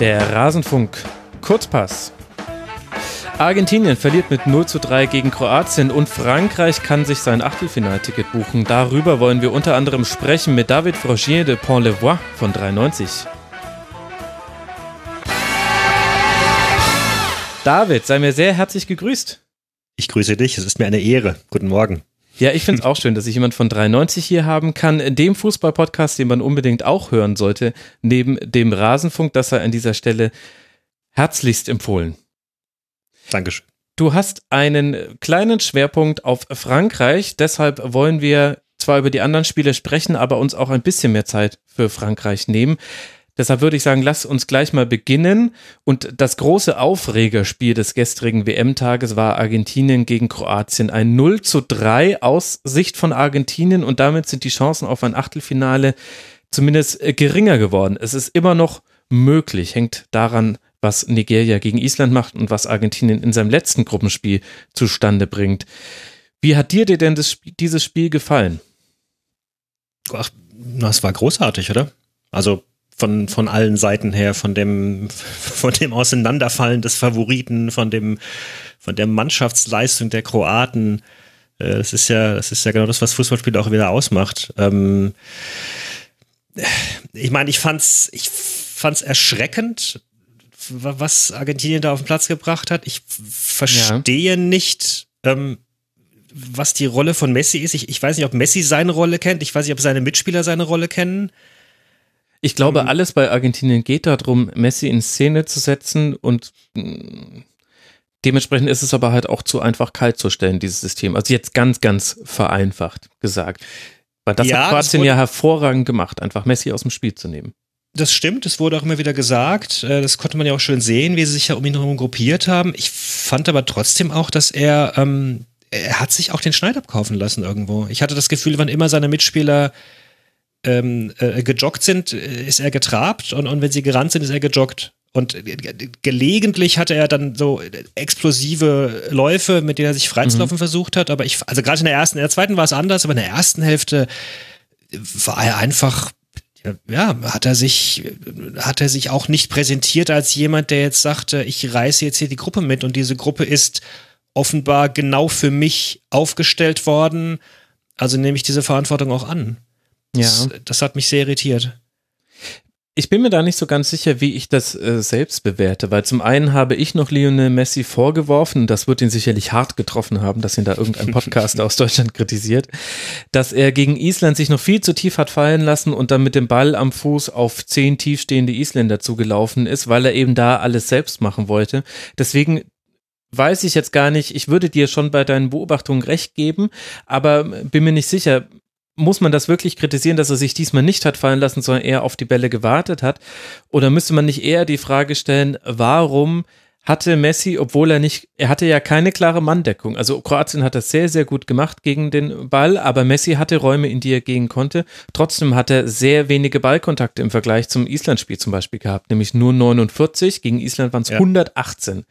Der Rasenfunk Kurzpass. Argentinien verliert mit 0 zu 3 gegen Kroatien und Frankreich kann sich sein Achtelfinalticket buchen. Darüber wollen wir unter anderem sprechen mit David Frogier de Pont-le-Voix von 93. David, sei mir sehr herzlich gegrüßt. Ich grüße dich, es ist mir eine Ehre. Guten Morgen. Ja, ich finde es auch schön, dass ich jemand von 93 hier haben kann. Dem Fußball-Podcast, den man unbedingt auch hören sollte, neben dem Rasenfunk, das sei an dieser Stelle herzlichst empfohlen. Dankeschön. Du hast einen kleinen Schwerpunkt auf Frankreich, deshalb wollen wir zwar über die anderen Spiele sprechen, aber uns auch ein bisschen mehr Zeit für Frankreich nehmen. Deshalb würde ich sagen, lass uns gleich mal beginnen. Und das große Aufregerspiel des gestrigen WM-Tages war Argentinien gegen Kroatien. Ein 0 zu 3 aus Sicht von Argentinien und damit sind die Chancen auf ein Achtelfinale zumindest äh, geringer geworden. Es ist immer noch möglich, hängt daran, was Nigeria gegen Island macht und was Argentinien in seinem letzten Gruppenspiel zustande bringt. Wie hat dir denn das, dieses Spiel gefallen? Ach, das war großartig, oder? Also von, von allen Seiten her, von dem, von dem Auseinanderfallen des Favoriten, von dem, von der Mannschaftsleistung der Kroaten. Äh, das ist ja, das ist ja genau das, was Fußballspiele auch wieder ausmacht. Ähm, ich meine, ich fand's, ich fand's erschreckend, was Argentinien da auf den Platz gebracht hat. Ich verstehe ja. nicht, ähm, was die Rolle von Messi ist. Ich, ich weiß nicht, ob Messi seine Rolle kennt. Ich weiß nicht, ob seine Mitspieler seine Rolle kennen. Ich glaube, mhm. alles bei Argentinien geht darum, Messi in Szene zu setzen und mm, dementsprechend ist es aber halt auch zu einfach kalt zu stellen, dieses System. Also jetzt ganz, ganz vereinfacht gesagt. Weil das ja, hat Kroatien ja hervorragend gemacht, einfach Messi aus dem Spiel zu nehmen. Das stimmt, das wurde auch immer wieder gesagt. Äh, das konnte man ja auch schön sehen, wie sie sich ja um ihn herum gruppiert haben. Ich fand aber trotzdem auch, dass er, ähm, er hat sich auch den Schneid abkaufen lassen irgendwo. Ich hatte das Gefühl, wann immer seine Mitspieler ähm, äh, gejoggt sind, äh, ist er getrabt und, und wenn sie gerannt sind, ist er gejoggt. Und äh, gelegentlich hatte er dann so explosive Läufe, mit denen er sich freizulaufen mhm. versucht hat. Aber ich, also gerade in der ersten, in der zweiten war es anders, aber in der ersten Hälfte war er einfach, ja, hat er sich, hat er sich auch nicht präsentiert als jemand, der jetzt sagte, ich reiße jetzt hier die Gruppe mit und diese Gruppe ist offenbar genau für mich aufgestellt worden. Also nehme ich diese Verantwortung auch an. Das, ja. das hat mich sehr irritiert. Ich bin mir da nicht so ganz sicher, wie ich das äh, selbst bewerte, weil zum einen habe ich noch Lionel Messi vorgeworfen, das wird ihn sicherlich hart getroffen haben, dass ihn da irgendein Podcast aus Deutschland kritisiert, dass er gegen Island sich noch viel zu tief hat fallen lassen und dann mit dem Ball am Fuß auf zehn tiefstehende Isländer zugelaufen ist, weil er eben da alles selbst machen wollte. Deswegen weiß ich jetzt gar nicht, ich würde dir schon bei deinen Beobachtungen recht geben, aber bin mir nicht sicher, muss man das wirklich kritisieren, dass er sich diesmal nicht hat fallen lassen, sondern eher auf die Bälle gewartet hat? Oder müsste man nicht eher die Frage stellen, warum hatte Messi, obwohl er nicht, er hatte ja keine klare Manndeckung. Also Kroatien hat das sehr, sehr gut gemacht gegen den Ball, aber Messi hatte Räume, in die er gehen konnte. Trotzdem hat er sehr wenige Ballkontakte im Vergleich zum Island-Spiel zum Beispiel gehabt, nämlich nur 49. Gegen Island waren es ja. 118.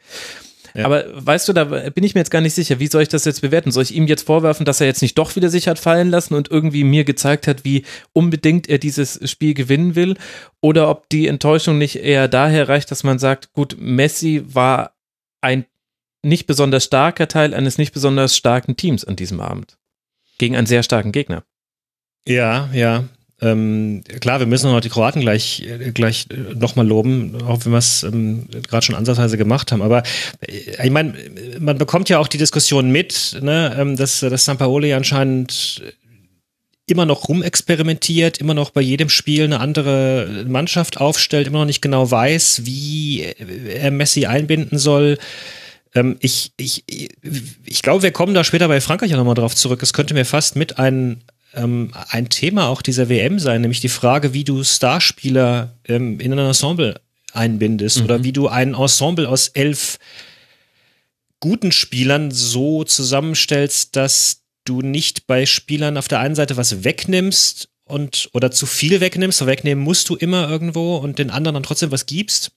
Ja. Aber weißt du, da bin ich mir jetzt gar nicht sicher, wie soll ich das jetzt bewerten? Soll ich ihm jetzt vorwerfen, dass er jetzt nicht doch wieder sich hat fallen lassen und irgendwie mir gezeigt hat, wie unbedingt er dieses Spiel gewinnen will? Oder ob die Enttäuschung nicht eher daher reicht, dass man sagt, gut, Messi war ein nicht besonders starker Teil eines nicht besonders starken Teams an diesem Abend. Gegen einen sehr starken Gegner. Ja, ja. Ähm, klar, wir müssen noch die Kroaten gleich, äh, gleich äh, nochmal loben, auch wenn wir es ähm, gerade schon ansatzweise gemacht haben. Aber äh, ich meine, man bekommt ja auch die Diskussion mit, ne, ähm, dass, dass Sampaoli anscheinend immer noch rumexperimentiert, immer noch bei jedem Spiel eine andere Mannschaft aufstellt, immer noch nicht genau weiß, wie er Messi einbinden soll. Ähm, ich, ich, ich glaube, wir kommen da später bei Frankreich auch nochmal drauf zurück. Es könnte mir fast mit ein ähm, ein Thema auch dieser WM sein, nämlich die Frage, wie du Starspieler ähm, in ein Ensemble einbindest mhm. oder wie du ein Ensemble aus elf guten Spielern so zusammenstellst, dass du nicht bei Spielern auf der einen Seite was wegnimmst und oder zu viel wegnimmst, wegnehmen musst du immer irgendwo und den anderen dann trotzdem was gibst.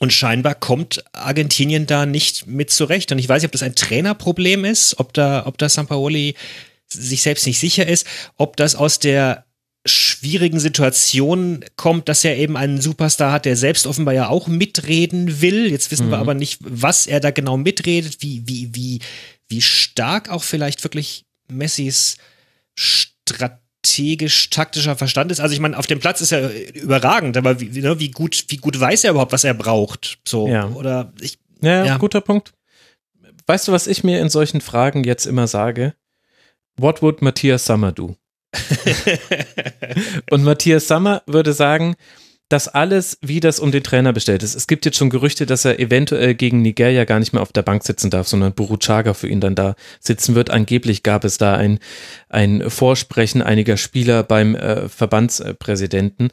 Und scheinbar kommt Argentinien da nicht mit zurecht. Und ich weiß nicht, ob das ein Trainerproblem ist, ob da, ob da Sampaoli sich selbst nicht sicher ist, ob das aus der schwierigen Situation kommt, dass er eben einen Superstar hat, der selbst offenbar ja auch mitreden will. Jetzt wissen mhm. wir aber nicht, was er da genau mitredet, wie, wie, wie, wie stark auch vielleicht wirklich Messis strategisch-taktischer Verstand ist. Also ich meine, auf dem Platz ist er überragend, aber wie, ne, wie, gut, wie gut weiß er überhaupt, was er braucht? So, ja. oder ich. Ja, ja, guter Punkt. Weißt du, was ich mir in solchen Fragen jetzt immer sage? What would Matthias Sommer do? und Matthias Sommer würde sagen, dass alles, wie das um den Trainer bestellt ist. Es gibt jetzt schon Gerüchte, dass er eventuell gegen Nigeria gar nicht mehr auf der Bank sitzen darf, sondern Buruchaga für ihn dann da sitzen wird. Angeblich gab es da ein, ein Vorsprechen einiger Spieler beim äh, Verbandspräsidenten.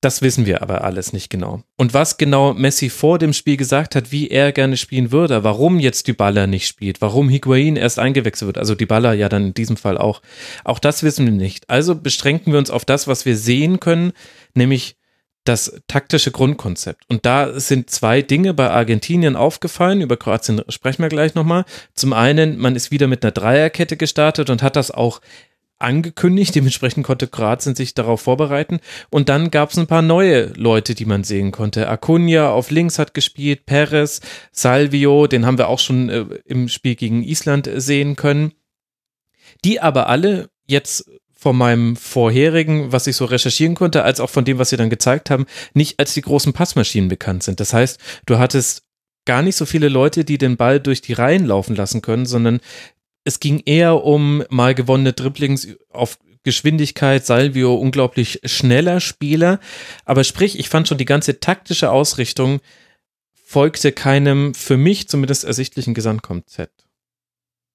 Das wissen wir aber alles nicht genau. Und was genau Messi vor dem Spiel gesagt hat, wie er gerne spielen würde, warum jetzt Baller nicht spielt, warum Higuain erst eingewechselt wird, also Baller ja dann in diesem Fall auch, auch das wissen wir nicht. Also beschränken wir uns auf das, was wir sehen können, nämlich das taktische Grundkonzept. Und da sind zwei Dinge bei Argentinien aufgefallen, über Kroatien sprechen wir gleich nochmal. Zum einen, man ist wieder mit einer Dreierkette gestartet und hat das auch angekündigt. Dementsprechend konnte Kroatien sich darauf vorbereiten. Und dann gab es ein paar neue Leute, die man sehen konnte. Acuna auf links hat gespielt, Perez, Salvio, den haben wir auch schon äh, im Spiel gegen Island sehen können. Die aber alle jetzt von meinem vorherigen, was ich so recherchieren konnte, als auch von dem, was sie dann gezeigt haben, nicht als die großen Passmaschinen bekannt sind. Das heißt, du hattest gar nicht so viele Leute, die den Ball durch die Reihen laufen lassen können, sondern es ging eher um mal gewonnene Dribblings auf Geschwindigkeit, Salvio unglaublich schneller Spieler. Aber sprich, ich fand schon die ganze taktische Ausrichtung folgte keinem für mich zumindest ersichtlichen Gesamtkonzept.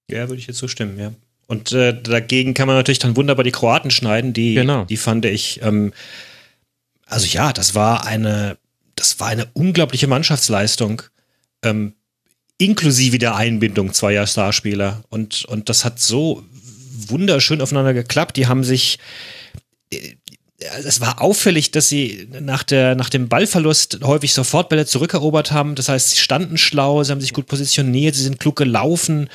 Ja, würde ich jetzt so stimmen, ja. Und äh, dagegen kann man natürlich dann wunderbar die Kroaten schneiden, die, genau. die fand ich, ähm, also ja, das war eine, das war eine unglaubliche Mannschaftsleistung. Ähm, inklusive der Einbindung zweier Starspieler. Und, und das hat so wunderschön aufeinander geklappt. Die haben sich, äh, es war auffällig, dass sie nach, der, nach dem Ballverlust häufig sofort Bälle zurückerobert haben. Das heißt, sie standen schlau, sie haben sich gut positioniert, sie sind klug gelaufen.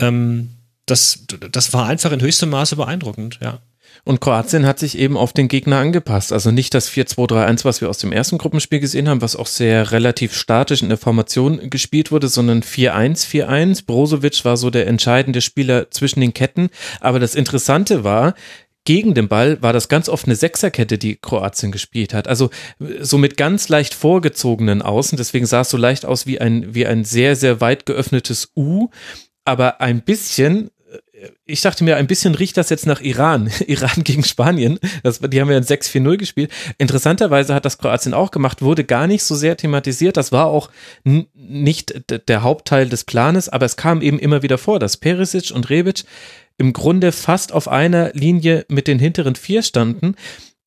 Ähm, das, das war einfach in höchstem Maße beeindruckend, ja. Und Kroatien hat sich eben auf den Gegner angepasst. Also nicht das 4-2-3-1, was wir aus dem ersten Gruppenspiel gesehen haben, was auch sehr relativ statisch in der Formation gespielt wurde, sondern 4-1-4-1. Brozovic war so der entscheidende Spieler zwischen den Ketten. Aber das Interessante war, gegen den Ball war das ganz oft eine Sechserkette, die Kroatien gespielt hat. Also so mit ganz leicht vorgezogenen Außen. Deswegen sah es so leicht aus wie ein, wie ein sehr, sehr weit geöffnetes U aber ein bisschen ich dachte mir, ein bisschen riecht das jetzt nach Iran. Iran gegen Spanien. Das, die haben ja ein 6-4-0 gespielt. Interessanterweise hat das Kroatien auch gemacht, wurde gar nicht so sehr thematisiert. Das war auch nicht der Hauptteil des Planes, aber es kam eben immer wieder vor, dass Perisic und Rebic im Grunde fast auf einer Linie mit den hinteren vier standen.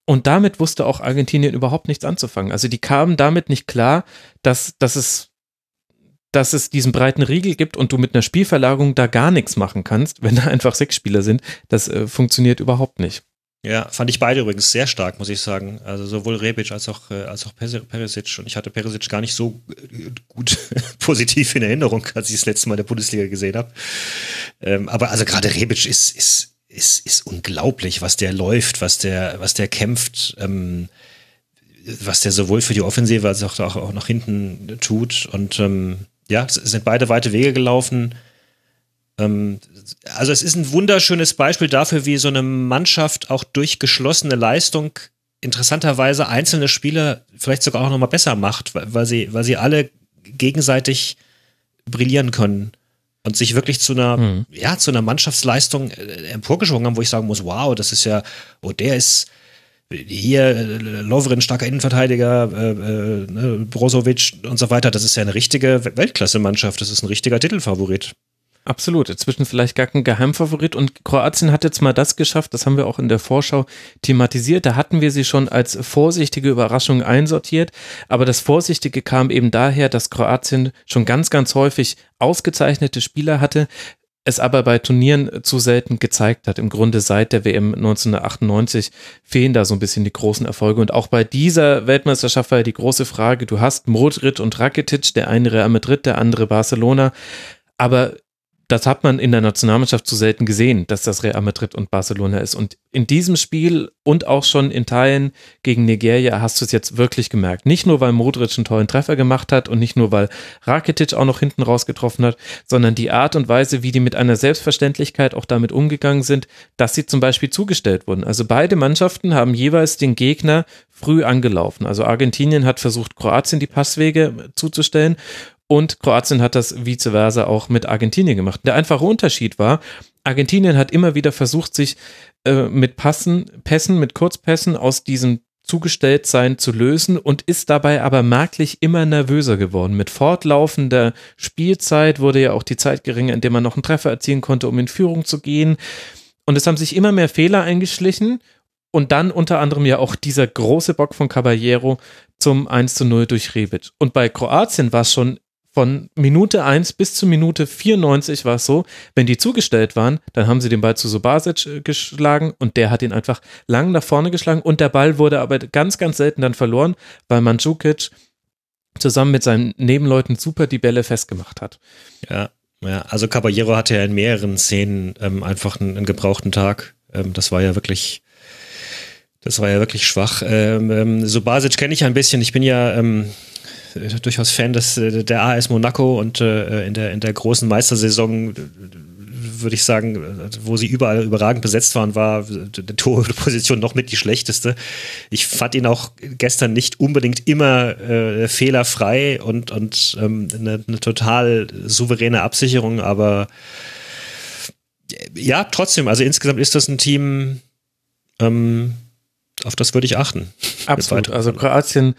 Und damit wusste auch Argentinien überhaupt nichts anzufangen. Also die kamen damit nicht klar, dass, dass es dass es diesen breiten Riegel gibt und du mit einer Spielverlagerung da gar nichts machen kannst, wenn da einfach sechs Spieler sind. Das äh, funktioniert überhaupt nicht. Ja, fand ich beide übrigens sehr stark, muss ich sagen. Also sowohl Rebic als auch, äh, als auch Perisic. Und ich hatte Perisic gar nicht so äh, gut positiv in Erinnerung, als ich das letzte Mal in der Bundesliga gesehen habe. Ähm, aber also gerade Rebic ist, ist, ist, ist unglaublich, was der läuft, was der, was der kämpft. Ähm, was der sowohl für die Offensive als auch, auch, auch nach hinten tut. Und ähm, ja, es sind beide weite Wege gelaufen. Ähm, also es ist ein wunderschönes Beispiel dafür, wie so eine Mannschaft auch durch geschlossene Leistung interessanterweise einzelne Spieler vielleicht sogar auch nochmal besser macht, weil, sie, weil sie alle gegenseitig brillieren können und sich wirklich zu einer, mhm. ja, zu einer Mannschaftsleistung äh, emporgeschwungen haben, wo ich sagen muss, wow, das ist ja, oh, der ist, hier äh, Lovren, starker Innenverteidiger, äh, äh, ne, Brozovic und so weiter, das ist ja eine richtige Weltklasse-Mannschaft, das ist ein richtiger Titelfavorit. Absolut, inzwischen vielleicht gar kein Geheimfavorit. Und Kroatien hat jetzt mal das geschafft, das haben wir auch in der Vorschau thematisiert, da hatten wir sie schon als vorsichtige Überraschung einsortiert, aber das Vorsichtige kam eben daher, dass Kroatien schon ganz, ganz häufig ausgezeichnete Spieler hatte, es aber bei Turnieren zu selten gezeigt hat. Im Grunde seit der WM 1998 fehlen da so ein bisschen die großen Erfolge. Und auch bei dieser Weltmeisterschaft war ja die große Frage, du hast Modric und Rakitic, der eine Real Madrid, der andere Barcelona. Aber das hat man in der Nationalmannschaft zu selten gesehen, dass das Real Madrid und Barcelona ist. Und in diesem Spiel und auch schon in Teilen gegen Nigeria hast du es jetzt wirklich gemerkt. Nicht nur, weil Modric einen tollen Treffer gemacht hat und nicht nur, weil Rakitic auch noch hinten raus getroffen hat, sondern die Art und Weise, wie die mit einer Selbstverständlichkeit auch damit umgegangen sind, dass sie zum Beispiel zugestellt wurden. Also beide Mannschaften haben jeweils den Gegner früh angelaufen. Also Argentinien hat versucht, Kroatien die Passwege zuzustellen und Kroatien hat das vice versa auch mit Argentinien gemacht. Der einfache Unterschied war, Argentinien hat immer wieder versucht, sich äh, mit Passen, Pässen, mit Kurzpässen aus diesem Zugestelltsein zu lösen und ist dabei aber merklich immer nervöser geworden. Mit fortlaufender Spielzeit wurde ja auch die Zeit geringer, in der man noch einen Treffer erzielen konnte, um in Führung zu gehen. Und es haben sich immer mehr Fehler eingeschlichen und dann unter anderem ja auch dieser große Bock von Caballero zum 1 zu 0 durch Rebic. Und bei Kroatien war es schon von Minute 1 bis zur Minute 94 war es so, wenn die zugestellt waren, dann haben sie den Ball zu Subasic äh, geschlagen und der hat ihn einfach lang nach vorne geschlagen und der Ball wurde aber ganz, ganz selten dann verloren, weil Mandzukic zusammen mit seinen Nebenleuten super die Bälle festgemacht hat. Ja, ja, also Caballero hatte ja in mehreren Szenen ähm, einfach einen, einen, gebrauchten Tag. Ähm, das war ja wirklich, das war ja wirklich schwach. Ähm, ähm Subasic kenne ich ein bisschen. Ich bin ja ähm, äh, durchaus Fan des, äh, der AS Monaco und äh, in, der, in der großen Meistersaison würde ich sagen, wo sie überall überragend besetzt waren, war die Torposition noch mit die schlechteste. Ich fand ihn auch gestern nicht unbedingt immer äh, fehlerfrei und, und ähm, eine, eine, total souveräne Absicherung, aber ja, trotzdem, also insgesamt ist das ein Team, ähm, auf das würde ich achten. Absolut. Also Kroatien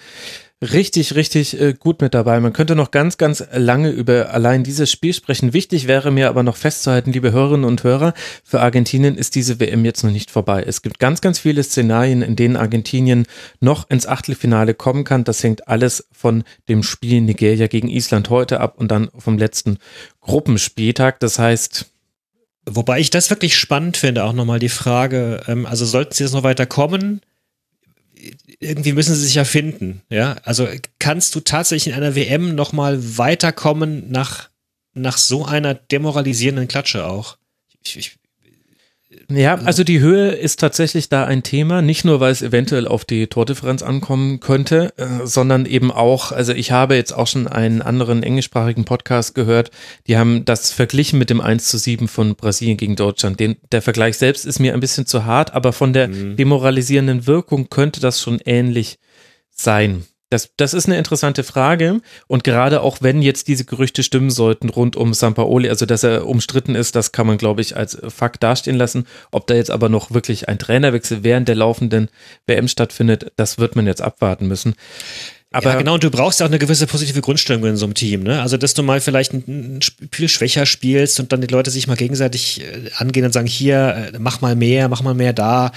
richtig, richtig äh, gut mit dabei. Man könnte noch ganz, ganz lange über allein dieses Spiel sprechen. Wichtig wäre mir aber noch festzuhalten, liebe Hörerinnen und Hörer, für Argentinien ist diese WM jetzt noch nicht vorbei. Es gibt ganz, ganz viele Szenarien, in denen Argentinien noch ins Achtelfinale kommen kann. Das hängt alles von dem Spiel Nigeria gegen Island heute ab und dann vom letzten Gruppenspieltag. Das heißt, Wobei ich das wirklich spannend finde, auch nochmal die Frage, ähm, also sollten sie jetzt noch weiter kommen, irgendwie müssen sie sich ja finden. Ja, also kannst du tatsächlich in einer WM nochmal weiterkommen nach, nach so einer demoralisierenden Klatsche auch? Ich, ich, ja, also die Höhe ist tatsächlich da ein Thema, nicht nur, weil es eventuell auf die Tordifferenz ankommen könnte, äh, sondern eben auch, also ich habe jetzt auch schon einen anderen englischsprachigen Podcast gehört, die haben das verglichen mit dem 1 zu 7 von Brasilien gegen Deutschland. Den, der Vergleich selbst ist mir ein bisschen zu hart, aber von der mhm. demoralisierenden Wirkung könnte das schon ähnlich sein. Das, das ist eine interessante Frage. Und gerade auch wenn jetzt diese Gerüchte stimmen sollten rund um Sampaoli, also dass er umstritten ist, das kann man, glaube ich, als Fakt dastehen lassen. Ob da jetzt aber noch wirklich ein Trainerwechsel während der laufenden WM stattfindet, das wird man jetzt abwarten müssen. Aber ja, genau, und du brauchst auch eine gewisse positive Grundstellung in so einem Team, ne? Also, dass du mal vielleicht ein, Spiel schwächer spielst und dann die Leute sich mal gegenseitig äh, angehen und sagen, hier, äh, mach mal mehr, mach mal mehr da.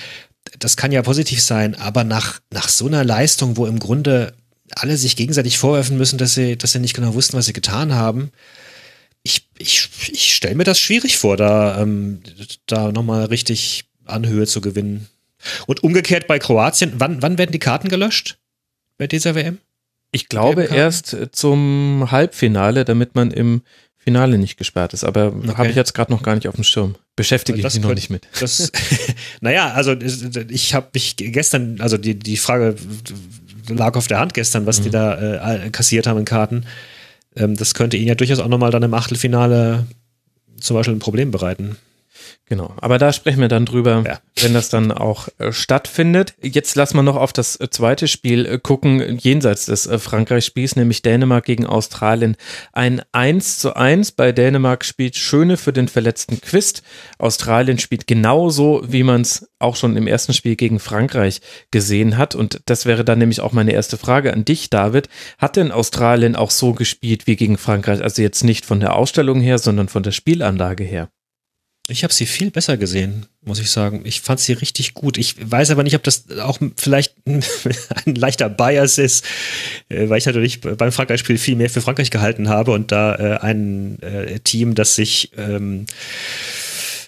Das kann ja positiv sein, aber nach, nach so einer Leistung, wo im Grunde alle sich gegenseitig vorwerfen müssen, dass sie, dass sie nicht genau wussten, was sie getan haben. Ich, ich, ich stelle mir das schwierig vor, da, ähm, da nochmal richtig Anhöhe zu gewinnen. Und umgekehrt bei Kroatien, wann, wann werden die Karten gelöscht bei dieser WM? Ich glaube erst zum Halbfinale, damit man im Finale nicht gesperrt ist. Aber okay. habe ich jetzt gerade noch gar nicht auf dem Schirm. Beschäftige ich mich noch nicht mit. Das, naja, also ich habe mich gestern, also die, die Frage lag auf der Hand gestern, was mhm. die da äh, kassiert haben in Karten. Ähm, das könnte ihnen ja durchaus auch nochmal dann im Achtelfinale zum Beispiel ein Problem bereiten. Genau, aber da sprechen wir dann drüber, ja. wenn das dann auch äh, stattfindet. Jetzt lassen wir noch auf das äh, zweite Spiel äh, gucken, jenseits des Frankreich-Spiels, nämlich Dänemark gegen Australien. Ein 1 zu 1 bei Dänemark spielt Schöne für den verletzten Quist. Australien spielt genauso, wie man es auch schon im ersten Spiel gegen Frankreich gesehen hat. Und das wäre dann nämlich auch meine erste Frage an dich, David. Hat denn Australien auch so gespielt wie gegen Frankreich? Also jetzt nicht von der Ausstellung her, sondern von der Spielanlage her? Ich habe sie viel besser gesehen, muss ich sagen. Ich fand sie richtig gut. Ich weiß aber nicht, ob das auch vielleicht ein leichter Bias ist, äh, weil ich natürlich beim Frankreich-Spiel viel mehr für Frankreich gehalten habe und da äh, ein äh, Team, das sich ähm,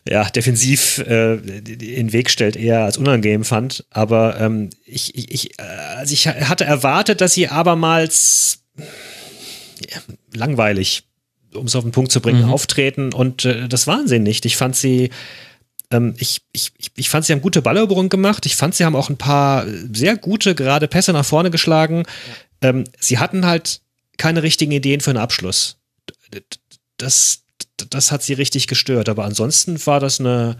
ja, defensiv äh, in den Weg stellt, eher als unangenehm fand. Aber ähm, ich, ich, also ich hatte erwartet, dass sie abermals ja, langweilig um es auf den Punkt zu bringen, mhm. auftreten und äh, das waren sie nicht. Ich fand sie, ähm, ich, ich, ich fand sie haben gute Balleroberung gemacht. Ich fand sie haben auch ein paar sehr gute gerade Pässe nach vorne geschlagen. Ja. Ähm, sie hatten halt keine richtigen Ideen für einen Abschluss. Das, das hat sie richtig gestört. Aber ansonsten war das eine,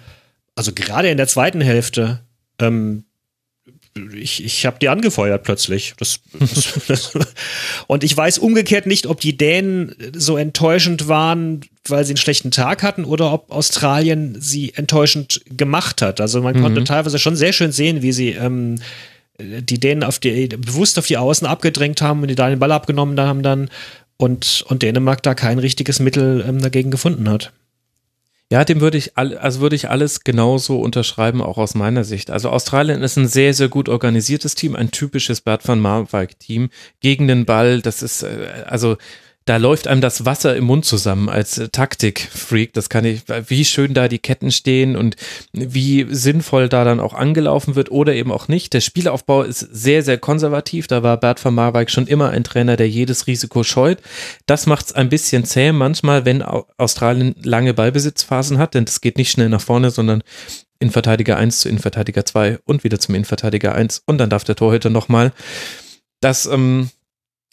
also gerade in der zweiten Hälfte, ähm, ich, ich habe die angefeuert plötzlich. Das, das, das, und ich weiß umgekehrt nicht, ob die Dänen so enttäuschend waren, weil sie einen schlechten Tag hatten, oder ob Australien sie enttäuschend gemacht hat. Also man mhm. konnte teilweise schon sehr schön sehen, wie sie ähm, die Dänen auf die, bewusst auf die Außen abgedrängt haben und die da den Ball abgenommen haben dann und, und Dänemark da kein richtiges Mittel ähm, dagegen gefunden hat. Ja, dem würde ich also würde ich alles genauso unterschreiben, auch aus meiner Sicht. Also Australien ist ein sehr, sehr gut organisiertes Team, ein typisches Bert van Marwijk Team gegen den Ball. Das ist, äh, also da läuft einem das Wasser im Mund zusammen als äh, Taktikfreak. Das kann ich, wie schön da die Ketten stehen und wie sinnvoll da dann auch angelaufen wird oder eben auch nicht. Der Spielaufbau ist sehr, sehr konservativ. Da war Bert van Marwijk schon immer ein Trainer, der jedes Risiko scheut. Das macht es ein bisschen zäh manchmal, wenn Australien lange Ballbesitzphasen hat, denn das geht nicht schnell nach vorne, sondern Innenverteidiger 1 zu Innenverteidiger 2 und wieder zum Innenverteidiger 1 und dann darf der Torhüter nochmal. Das, ähm,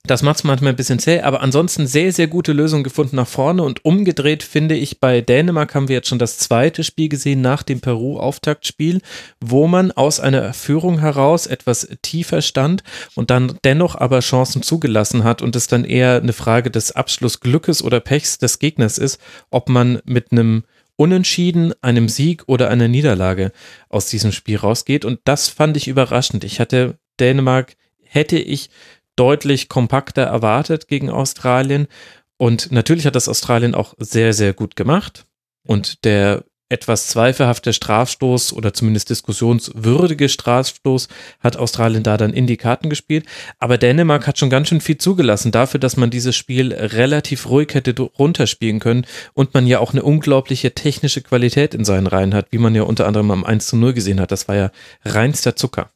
das macht es manchmal ein bisschen zäh, aber ansonsten sehr, sehr gute Lösung gefunden nach vorne und umgedreht finde ich bei Dänemark haben wir jetzt schon das zweite Spiel gesehen nach dem Peru-Auftaktspiel, wo man aus einer Führung heraus etwas tiefer stand und dann dennoch aber Chancen zugelassen hat und es dann eher eine Frage des Abschlussglückes oder Pechs des Gegners ist, ob man mit einem Unentschieden, einem Sieg oder einer Niederlage aus diesem Spiel rausgeht und das fand ich überraschend. Ich hatte Dänemark hätte ich deutlich kompakter erwartet gegen Australien. Und natürlich hat das Australien auch sehr, sehr gut gemacht. Und der etwas zweifelhafte Strafstoß oder zumindest diskussionswürdige Strafstoß hat Australien da dann in die Karten gespielt. Aber Dänemark hat schon ganz schön viel zugelassen dafür, dass man dieses Spiel relativ ruhig hätte runterspielen können und man ja auch eine unglaubliche technische Qualität in seinen Reihen hat, wie man ja unter anderem am 1 zu 0 gesehen hat. Das war ja reinster Zucker.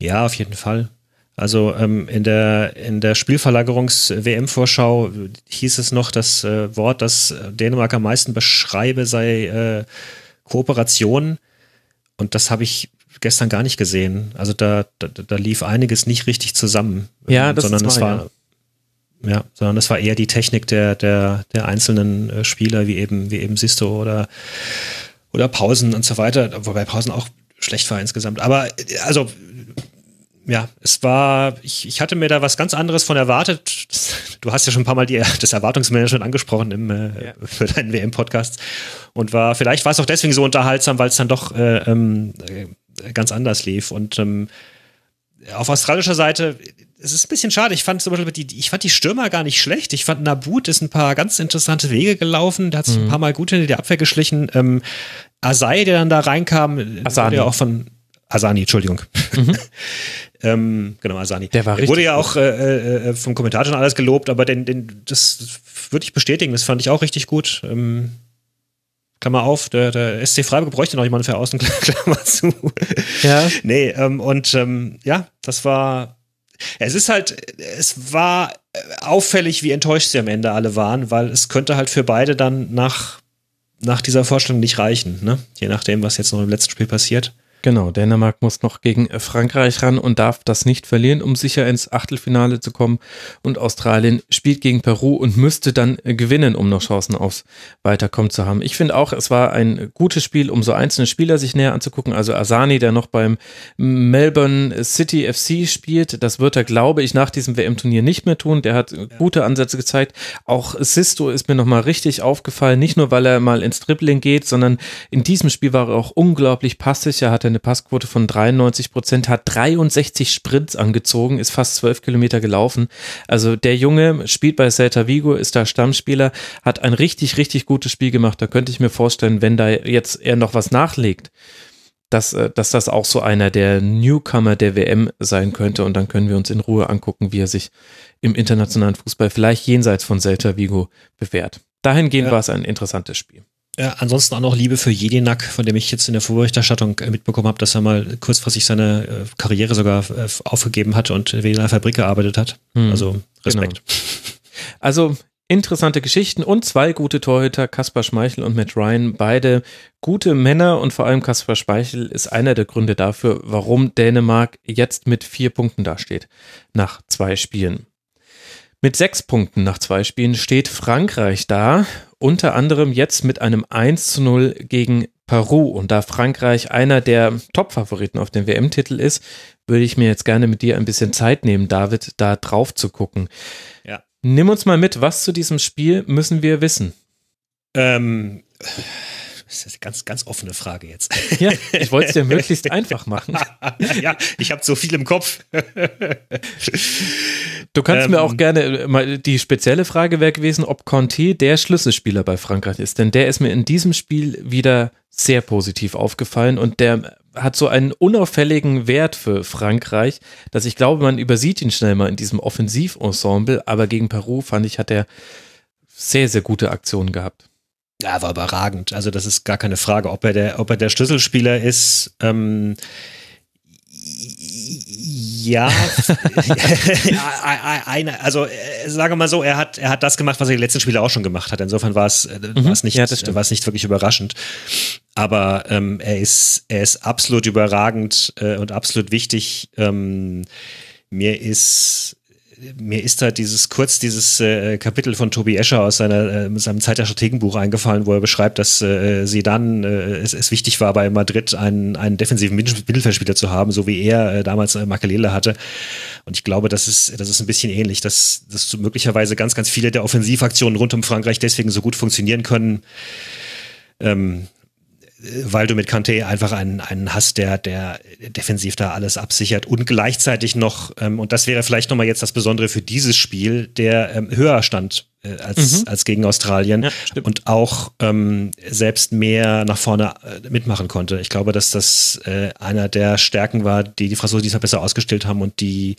Ja, auf jeden Fall. Also ähm, in der, in der Spielverlagerungs-WM-Vorschau hieß es noch, das äh, Wort, das Dänemark am meisten beschreibe, sei äh, Kooperation. Und das habe ich gestern gar nicht gesehen. Also da, da, da lief einiges nicht richtig zusammen. Ja, ähm, das sondern es war, ja. ja. sondern es war eher die Technik der, der, der einzelnen äh, Spieler, wie eben, wie eben Sisto oder, oder Pausen und so weiter. Wobei Pausen auch schlecht war insgesamt. Aber äh, also ja, es war, ich, ich hatte mir da was ganz anderes von erwartet. Du hast ja schon ein paar Mal die, das Erwartungsmanagement angesprochen im, äh, ja. für deinen WM-Podcast. Und war, vielleicht war es auch deswegen so unterhaltsam, weil es dann doch äh, ähm, äh, ganz anders lief. Und ähm, auf australischer Seite, es ist ein bisschen schade. Ich fand zum Beispiel die, ich fand die Stürmer gar nicht schlecht. Ich fand Nabut ist ein paar ganz interessante Wege gelaufen. Der hat sich mhm. ein paar Mal gut hinter die Abwehr geschlichen. Ähm, Asai, der dann da reinkam, Asani. wurde ja auch von Asani, Entschuldigung. Mhm. Ähm, genau, Asani. Der war richtig. Wurde ja auch äh, äh, äh, vom Kommentator schon alles gelobt, aber den, den, das würde ich bestätigen. Das fand ich auch richtig gut. Ähm, Klammer auf, der, der SC Freiburg bräuchte noch jemanden für Außen, Klammer zu. Ja. nee, ähm, und ähm, ja, das war. Es ist halt, es war auffällig, wie enttäuscht sie am Ende alle waren, weil es könnte halt für beide dann nach, nach dieser Vorstellung nicht reichen, ne? Je nachdem, was jetzt noch im letzten Spiel passiert. Genau, Dänemark muss noch gegen äh, Frankreich ran und darf das nicht verlieren, um sicher ins Achtelfinale zu kommen. Und Australien spielt gegen Peru und müsste dann äh, gewinnen, um noch Chancen aufs Weiterkommen zu haben. Ich finde auch, es war ein gutes Spiel, um so einzelne Spieler sich näher anzugucken. Also Asani, der noch beim Melbourne City FC spielt, das wird er, glaube ich, nach diesem WM-Turnier nicht mehr tun. Der hat gute Ansätze gezeigt. Auch Sisto ist mir nochmal richtig aufgefallen, nicht nur, weil er mal ins Dribbling geht, sondern in diesem Spiel war er auch unglaublich passig. Er hatte eine Passquote von 93 Prozent, hat 63 Sprints angezogen, ist fast 12 Kilometer gelaufen. Also der Junge spielt bei Celta Vigo, ist da Stammspieler, hat ein richtig, richtig gutes Spiel gemacht. Da könnte ich mir vorstellen, wenn da jetzt er noch was nachlegt, dass, äh, dass das auch so einer der Newcomer der WM sein könnte. Und dann können wir uns in Ruhe angucken, wie er sich im internationalen Fußball vielleicht jenseits von Celta Vigo bewährt. Dahingehend ja. war es ein interessantes Spiel. Ja, ansonsten auch noch Liebe für Jedinak, von dem ich jetzt in der Vorberichterstattung äh, mitbekommen habe, dass er mal kurzfristig seine äh, Karriere sogar äh, aufgegeben hat und in einer Fabrik gearbeitet hat. Hm, also Respekt. Genau. Also interessante Geschichten und zwei gute Torhüter, Kaspar Schmeichel und Matt Ryan, beide gute Männer und vor allem Kaspar Schmeichel ist einer der Gründe dafür, warum Dänemark jetzt mit vier Punkten dasteht nach zwei Spielen. Mit sechs Punkten nach zwei Spielen steht Frankreich da, unter anderem jetzt mit einem 1 zu 0 gegen Peru. Und da Frankreich einer der Top-Favoriten auf den WM-Titel ist, würde ich mir jetzt gerne mit dir ein bisschen Zeit nehmen, David, da drauf zu gucken. Ja. Nimm uns mal mit, was zu diesem Spiel müssen wir wissen? Ähm, das ist eine ganz, ganz offene Frage jetzt. Ja, ich wollte es dir möglichst einfach machen. ja, ich habe so viel im Kopf. du kannst ähm, mir auch gerne mal die spezielle Frage wäre gewesen, ob Conte der Schlüsselspieler bei Frankreich ist, denn der ist mir in diesem Spiel wieder sehr positiv aufgefallen und der hat so einen unauffälligen Wert für Frankreich, dass ich glaube, man übersieht ihn schnell mal in diesem Offensivensemble, aber gegen Peru fand ich, hat er sehr, sehr gute Aktionen gehabt. Ja, war überragend. Also das ist gar keine Frage, ob er der, ob er der Schlüsselspieler ist. Ähm, ja, eine, also äh, sage mal so, er hat, er hat das gemacht, was er die letzten Spiele auch schon gemacht hat. Insofern war es, äh, mhm, war es nicht, ja, war es nicht wirklich überraschend. Aber ähm, er ist, er ist absolut überragend äh, und absolut wichtig. Ähm, mir ist mir ist da dieses kurz dieses äh, Kapitel von Tobi Escher aus seiner, äh, seinem Zeit der Strategenbuch eingefallen, wo er beschreibt, dass äh, sie dann äh, es, es wichtig war, bei Madrid einen, einen defensiven Mittelfeldspieler zu haben, so wie er äh, damals äh, Makelele hatte. Und ich glaube, das ist, das ist ein bisschen ähnlich, dass, dass möglicherweise ganz, ganz viele der Offensivaktionen rund um Frankreich deswegen so gut funktionieren können. Ähm, weil du mit Kante einfach einen, einen hast, der, der defensiv da alles absichert und gleichzeitig noch, ähm, und das wäre vielleicht nochmal jetzt das Besondere für dieses Spiel, der ähm, höher stand äh, als, mhm. als gegen Australien ja, und auch ähm, selbst mehr nach vorne äh, mitmachen konnte. Ich glaube, dass das äh, einer der Stärken war, die die Franzosen diesmal besser ausgestellt haben und die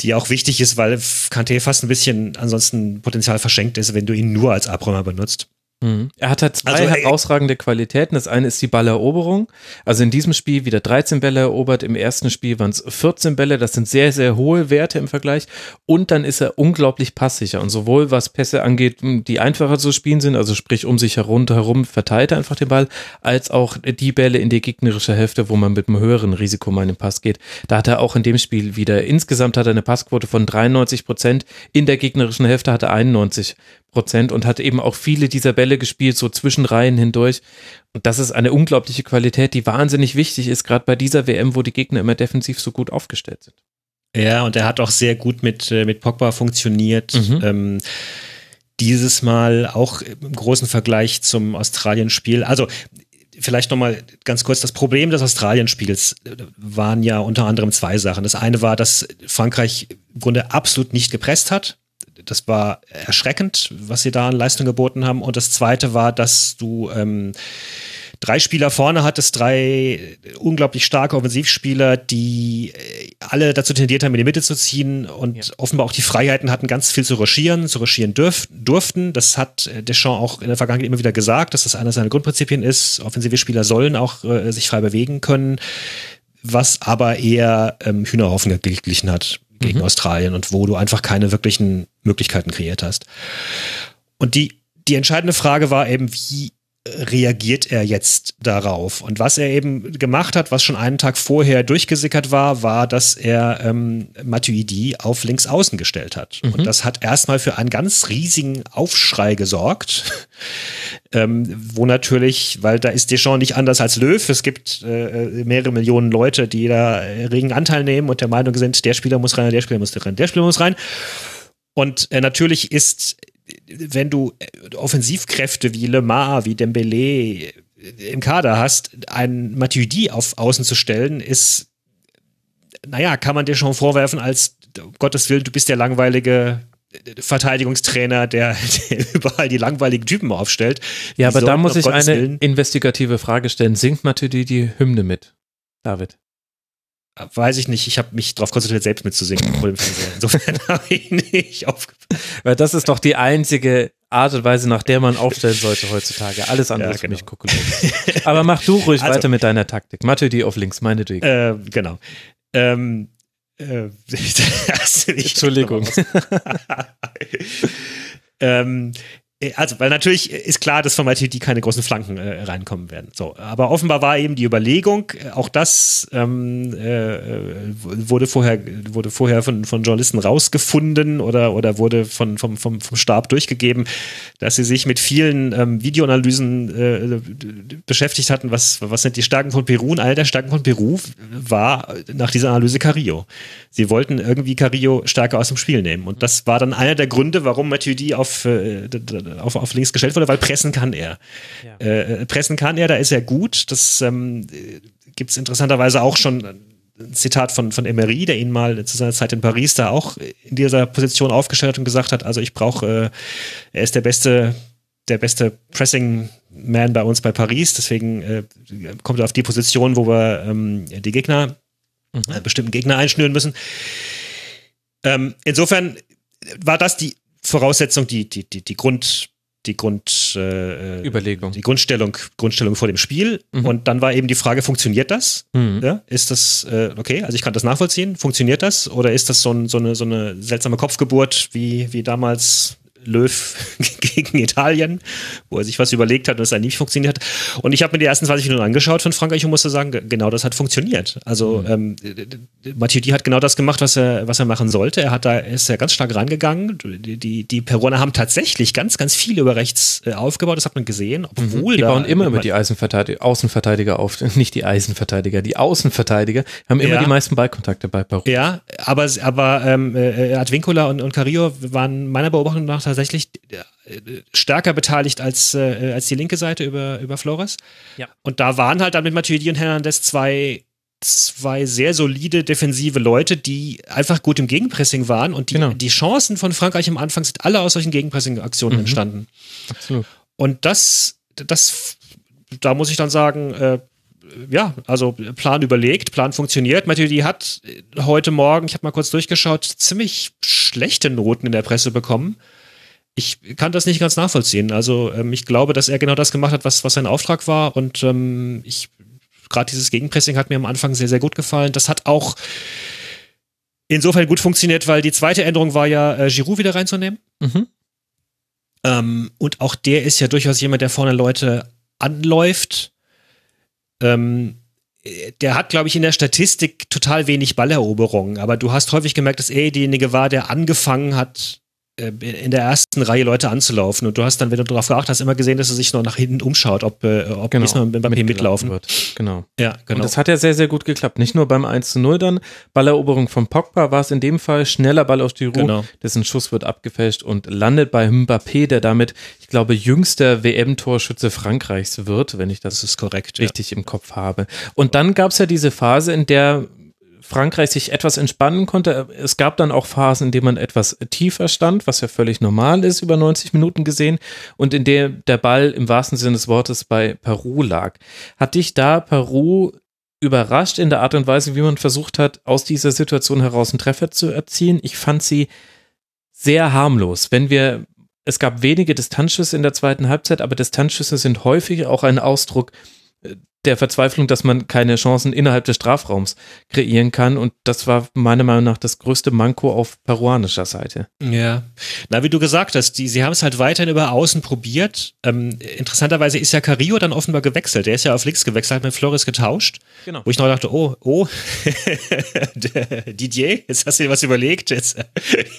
die auch wichtig ist, weil Kante fast ein bisschen ansonsten Potenzial verschenkt ist, wenn du ihn nur als Abräumer benutzt. Mhm. Er hat halt zwei also, herausragende Qualitäten. Das eine ist die Balleroberung. Also in diesem Spiel wieder 13 Bälle erobert. Im ersten Spiel waren es 14 Bälle. Das sind sehr, sehr hohe Werte im Vergleich. Und dann ist er unglaublich passsicher. Und sowohl was Pässe angeht, die einfacher zu spielen sind, also sprich um sich herum, herum verteilt er einfach den Ball, als auch die Bälle in die gegnerische Hälfte, wo man mit einem höheren Risiko mal einen Pass geht. Da hat er auch in dem Spiel wieder, insgesamt hat er eine Passquote von 93 Prozent. In der gegnerischen Hälfte hat er 91 Prozent und hat eben auch viele dieser Bälle gespielt, so zwischen Reihen hindurch. Und das ist eine unglaubliche Qualität, die wahnsinnig wichtig ist, gerade bei dieser WM, wo die Gegner immer defensiv so gut aufgestellt sind. Ja, und er hat auch sehr gut mit, äh, mit Pogba funktioniert. Mhm. Ähm, dieses Mal auch im großen Vergleich zum Australien-Spiel. Also vielleicht nochmal ganz kurz, das Problem des Australien-Spiels äh, waren ja unter anderem zwei Sachen. Das eine war, dass Frankreich im Grunde absolut nicht gepresst hat das war erschreckend, was sie da an Leistung geboten haben. Und das zweite war, dass du ähm, drei Spieler vorne hattest, drei unglaublich starke Offensivspieler, die äh, alle dazu tendiert haben, in die Mitte zu ziehen und ja. offenbar auch die Freiheiten hatten, ganz viel zu ruschieren, zu ruschieren dürf, durften. Das hat äh, Deschamps auch in der Vergangenheit immer wieder gesagt, dass das eines seiner Grundprinzipien ist. Offensive Spieler sollen auch äh, sich frei bewegen können, was aber eher ähm, Hühnerhaufen geglichen hat gegen mhm. Australien und wo du einfach keine wirklichen Möglichkeiten kreiert hast. Und die, die entscheidende Frage war eben, wie reagiert er jetzt darauf? Und was er eben gemacht hat, was schon einen Tag vorher durchgesickert war, war, dass er ähm, Matuidi auf links außen gestellt hat. Mhm. Und das hat erstmal für einen ganz riesigen Aufschrei gesorgt. ähm, wo natürlich, weil da ist Deschamps nicht anders als Löw. Es gibt äh, mehrere Millionen Leute, die da regen Anteil nehmen und der Meinung sind, der Spieler muss rein, der Spieler muss rein, der Spieler muss rein. Und äh, natürlich ist wenn du äh, Offensivkräfte wie Lemar, wie Dembele im Kader hast, einen Matuidi auf Außen zu stellen, ist, naja, kann man dir schon vorwerfen, als um Gottes Willen, du bist der langweilige Verteidigungstrainer, der, der überall die langweiligen Typen aufstellt. Ja, aber da muss ich Gottes eine Willen? investigative Frage stellen. Singt Matuidi die Hymne mit, David? Weiß ich nicht, ich habe mich darauf konzentriert, selbst mitzusingen. Insofern habe ich nicht aufgepasst. Weil das ist doch die einzige Art und Weise, nach der man aufstellen sollte heutzutage. Alles andere ja, genau. ist für mich gucken. Aber mach du ruhig also, weiter mit deiner Taktik. Mathe die auf links, meine Ding. Äh, genau. Ähm, äh, Entschuldigung. ähm, äh, also, weil natürlich ist klar, dass von Matuidi keine großen Flanken äh, reinkommen werden. So, aber offenbar war eben die Überlegung, äh, auch das ähm, äh, wurde vorher, wurde vorher von, von Journalisten rausgefunden oder, oder wurde von, vom, vom, vom Stab durchgegeben, dass sie sich mit vielen ähm, Videoanalysen äh, beschäftigt hatten, was, was sind die Stärken von Peru. Und eine der Stärken von Peru war nach dieser Analyse Carrillo. Sie wollten irgendwie Carrillo stärker aus dem Spiel nehmen. Und das war dann einer der Gründe, warum Matuidi auf äh, auf, auf links gestellt wurde, weil pressen kann er. Ja. Äh, pressen kann er, da ist er gut. Das ähm, gibt es interessanterweise auch schon ein Zitat von, von Emery, der ihn mal zu seiner Zeit in Paris da auch in dieser Position aufgestellt hat und gesagt hat, also ich brauche, äh, er ist der beste, der beste Pressing-Man bei uns bei Paris, deswegen äh, kommt er auf die Position, wo wir ähm, die Gegner, mhm. äh, bestimmten Gegner einschnüren müssen. Ähm, insofern war das die Voraussetzung, die, die, die, die Grund, die Grund, äh, Überlegung. die Grundstellung, Grundstellung vor dem Spiel. Mhm. Und dann war eben die Frage, funktioniert das? Mhm. Ja, ist das, äh, okay, also ich kann das nachvollziehen, funktioniert das? Oder ist das so, ein, so, eine, so eine seltsame Kopfgeburt, wie, wie damals Löw gegen Italien, wo er sich was überlegt hat und es dann nicht funktioniert hat. Und ich habe mir die ersten 20 Minuten angeschaut von Frankreich und musste sagen, genau das hat funktioniert. Also mhm. ähm, Mathieu hat genau das gemacht, was er, was er machen sollte. Er hat da ist ja ganz stark rangegangen. Die, die, die Peruaner haben tatsächlich ganz, ganz viel über rechts äh, aufgebaut, das hat man gesehen. Obwohl mhm. Die bauen immer über die Eisenverteidiger, Außenverteidiger auf, nicht die Eisenverteidiger, die Außenverteidiger haben immer ja. die meisten Ballkontakte bei Peru. Ja, aber, aber ähm, äh, Advincula und, und Carrillo waren meiner Beobachtung nach tatsächlich äh, stärker beteiligt als, äh, als die linke Seite über, über Flores. Ja. Und da waren halt dann mit Matuidi und Hernandez zwei, zwei sehr solide defensive Leute, die einfach gut im Gegenpressing waren. Und die, genau. die Chancen von Frankreich am Anfang sind alle aus solchen Gegenpressing-Aktionen mhm. entstanden. Absolut. Und das, das, da muss ich dann sagen, äh, ja, also Plan überlegt, Plan funktioniert. Mathieu hat heute Morgen, ich habe mal kurz durchgeschaut, ziemlich schlechte Noten in der Presse bekommen ich kann das nicht ganz nachvollziehen. Also ähm, ich glaube, dass er genau das gemacht hat, was, was sein Auftrag war. Und ähm, ich gerade dieses Gegenpressing hat mir am Anfang sehr, sehr gut gefallen. Das hat auch insofern gut funktioniert, weil die zweite Änderung war ja, äh, Giroud wieder reinzunehmen. Mhm. Ähm, und auch der ist ja durchaus jemand, der vorne Leute anläuft. Ähm, der hat, glaube ich, in der Statistik total wenig Balleroberungen, aber du hast häufig gemerkt, dass er derjenige war, der angefangen hat, in der ersten Reihe Leute anzulaufen. Und du hast dann, wenn du darauf geachtet hast, immer gesehen, dass er sich noch nach hinten umschaut, ob, äh, ob genau, diesmal Mbappé mitlaufen wird. Genau. Ja, genau. Und das hat ja sehr, sehr gut geklappt. Nicht nur beim 1 zu 0 dann, Balleroberung von Pogba war es in dem Fall schneller Ball auf die Ruhe, genau. dessen Schuss wird abgefälscht und landet bei Mbappé, der damit, ich glaube, jüngster WM-Torschütze Frankreichs wird, wenn ich das, das korrekt, richtig ja. im Kopf habe. Und dann gab es ja diese Phase, in der Frankreich sich etwas entspannen konnte. Es gab dann auch Phasen, in denen man etwas tiefer stand, was ja völlig normal ist, über 90 Minuten gesehen, und in der der Ball im wahrsten Sinne des Wortes bei Peru lag. Hat dich da Peru überrascht in der Art und Weise, wie man versucht hat, aus dieser Situation heraus einen Treffer zu erzielen? Ich fand sie sehr harmlos. Wenn wir, es gab wenige Distanzschüsse in der zweiten Halbzeit, aber Distanzschüsse sind häufig auch ein Ausdruck der Verzweiflung, dass man keine Chancen innerhalb des Strafraums kreieren kann. Und das war meiner Meinung nach das größte Manko auf peruanischer Seite. Ja. Na, wie du gesagt hast, die, sie haben es halt weiterhin über Außen probiert. Ähm, interessanterweise ist ja Carrillo dann offenbar gewechselt. Der ist ja auf links gewechselt, hat mit Flores getauscht. Genau. Wo ich noch dachte, oh, oh, Didier, jetzt hast du dir was überlegt, jetzt,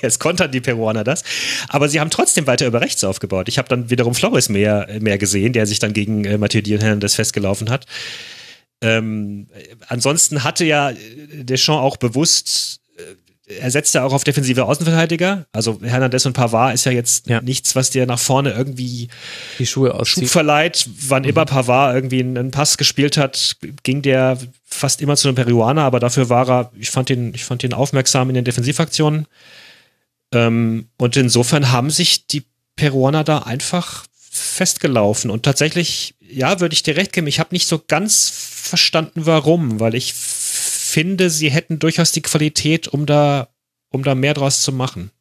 jetzt kontern die Peruaner das. Aber sie haben trotzdem weiter über rechts aufgebaut. Ich habe dann wiederum Flores mehr, mehr gesehen, der sich dann gegen äh, Mathieu Hernandez festgelaufen hat. Ähm, ansonsten hatte ja Deschamps auch bewusst, äh, er setzte auch auf defensive Außenverteidiger. Also Hernandez und Pavard ist ja jetzt ja. nichts, was dir nach vorne irgendwie die Schuhe auszieht. Schub verleiht. Wann mhm. immer Pavard irgendwie einen, einen, Pass gespielt hat, ging der fast immer zu einem Peruaner, aber dafür war er, ich fand ihn, ich fand ihn aufmerksam in den Defensivaktionen. Ähm, und insofern haben sich die Peruaner da einfach festgelaufen. Und tatsächlich, ja, würde ich dir recht geben, ich habe nicht so ganz verstanden, warum, weil ich finde, sie hätten durchaus die Qualität, um da, um da mehr draus zu machen.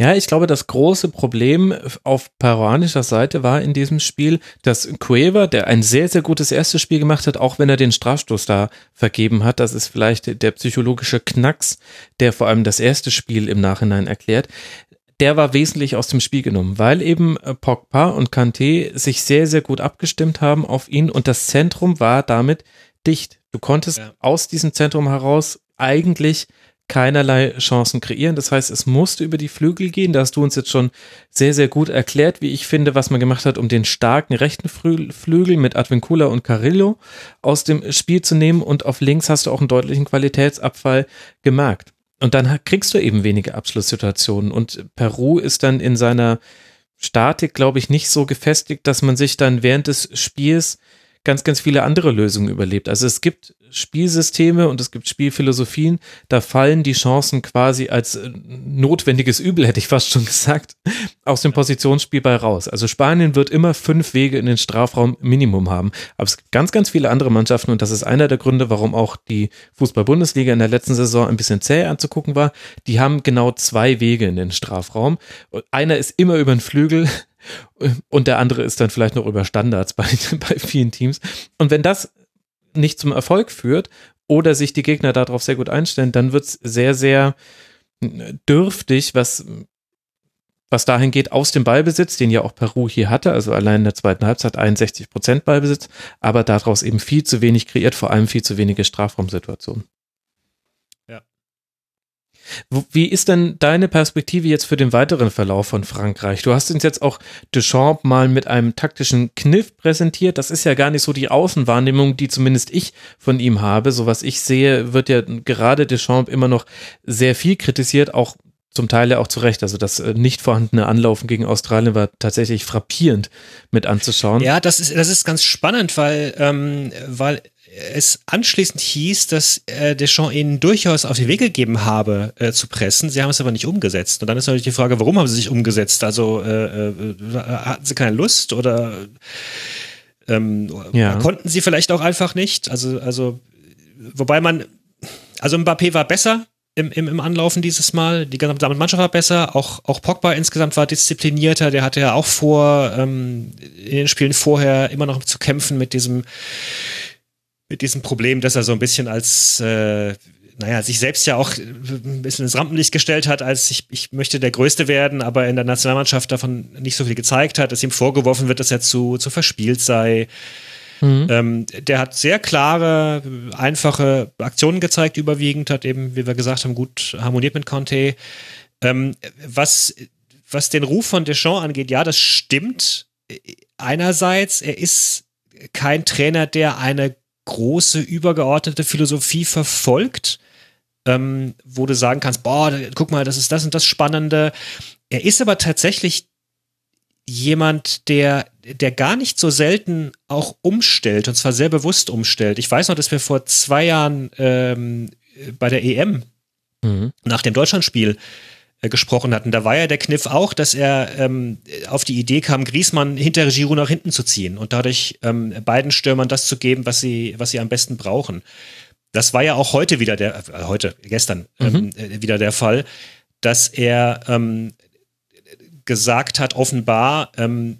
Ja, ich glaube, das große Problem auf peruanischer Seite war in diesem Spiel, dass Cueva, der ein sehr, sehr gutes erstes Spiel gemacht hat, auch wenn er den Strafstoß da vergeben hat, das ist vielleicht der psychologische Knacks, der vor allem das erste Spiel im Nachhinein erklärt, der war wesentlich aus dem Spiel genommen, weil eben äh, Pogba und Kanté sich sehr, sehr gut abgestimmt haben auf ihn und das Zentrum war damit dicht. Du konntest ja. aus diesem Zentrum heraus eigentlich keinerlei Chancen kreieren. Das heißt, es musste über die Flügel gehen. Da hast du uns jetzt schon sehr, sehr gut erklärt, wie ich finde, was man gemacht hat, um den starken rechten Flügel mit Advincula und Carillo aus dem Spiel zu nehmen. Und auf links hast du auch einen deutlichen Qualitätsabfall gemerkt. Und dann kriegst du eben wenige Abschlusssituationen. Und Peru ist dann in seiner Statik, glaube ich, nicht so gefestigt, dass man sich dann während des Spiels ganz, ganz viele andere Lösungen überlebt. Also es gibt Spielsysteme und es gibt Spielphilosophien, da fallen die Chancen quasi als äh, notwendiges Übel, hätte ich fast schon gesagt, aus dem Positionsspiel bei raus. Also Spanien wird immer fünf Wege in den Strafraum Minimum haben. Aber es gibt ganz, ganz viele andere Mannschaften und das ist einer der Gründe, warum auch die Fußball-Bundesliga in der letzten Saison ein bisschen zäh anzugucken war. Die haben genau zwei Wege in den Strafraum. Einer ist immer über den Flügel, und der andere ist dann vielleicht noch über Standards bei, bei vielen Teams. Und wenn das nicht zum Erfolg führt oder sich die Gegner darauf sehr gut einstellen, dann wird es sehr, sehr dürftig, was, was dahin geht, aus dem Ballbesitz, den ja auch Peru hier hatte, also allein in der zweiten Halbzeit 61 Prozent Ballbesitz, aber daraus eben viel zu wenig kreiert, vor allem viel zu wenige Strafraumsituationen. Wie ist denn deine Perspektive jetzt für den weiteren Verlauf von Frankreich? Du hast uns jetzt auch Deschamps mal mit einem taktischen Kniff präsentiert. Das ist ja gar nicht so die Außenwahrnehmung, die zumindest ich von ihm habe. So was ich sehe, wird ja gerade Deschamps immer noch sehr viel kritisiert, auch zum Teil ja auch zu Recht. Also das äh, nicht vorhandene Anlaufen gegen Australien war tatsächlich frappierend mit anzuschauen. Ja, das ist, das ist ganz spannend, weil, ähm, weil es anschließend hieß, dass äh, Deschamps ihnen durchaus auf den Weg gegeben habe, äh, zu pressen. Sie haben es aber nicht umgesetzt. Und dann ist natürlich die Frage, warum haben sie sich umgesetzt? Also äh, äh, hatten sie keine Lust oder ähm, ja. konnten sie vielleicht auch einfach nicht? Also, also, wobei man, also Mbappé war besser im, im, im Anlaufen dieses Mal. Die gesamte Mannschaft war besser. Auch, auch Pogba insgesamt war disziplinierter. Der hatte ja auch vor, ähm, in den Spielen vorher immer noch zu kämpfen mit diesem mit diesem Problem, dass er so ein bisschen als, äh, naja, sich selbst ja auch ein bisschen ins Rampenlicht gestellt hat, als ich, ich möchte der Größte werden, aber in der Nationalmannschaft davon nicht so viel gezeigt hat, dass ihm vorgeworfen wird, dass er zu, zu verspielt sei. Mhm. Ähm, der hat sehr klare, einfache Aktionen gezeigt, überwiegend, hat eben, wie wir gesagt haben, gut harmoniert mit Conte. Ähm, was, was den Ruf von Deschamps angeht, ja, das stimmt. Einerseits, er ist kein Trainer, der eine große, übergeordnete Philosophie verfolgt, ähm, wo du sagen kannst, boah, guck mal, das ist das und das Spannende. Er ist aber tatsächlich jemand, der, der gar nicht so selten auch umstellt, und zwar sehr bewusst umstellt. Ich weiß noch, dass wir vor zwei Jahren ähm, bei der EM mhm. nach dem Deutschlandspiel äh, gesprochen hatten. Da war ja der Kniff auch, dass er ähm, auf die Idee kam, Griesmann hinter Giroud nach hinten zu ziehen und dadurch ähm, beiden Stürmern das zu geben, was sie, was sie am besten brauchen. Das war ja auch heute wieder der, äh, heute, gestern ähm, mhm. äh, wieder der Fall, dass er ähm, gesagt hat, offenbar, ähm,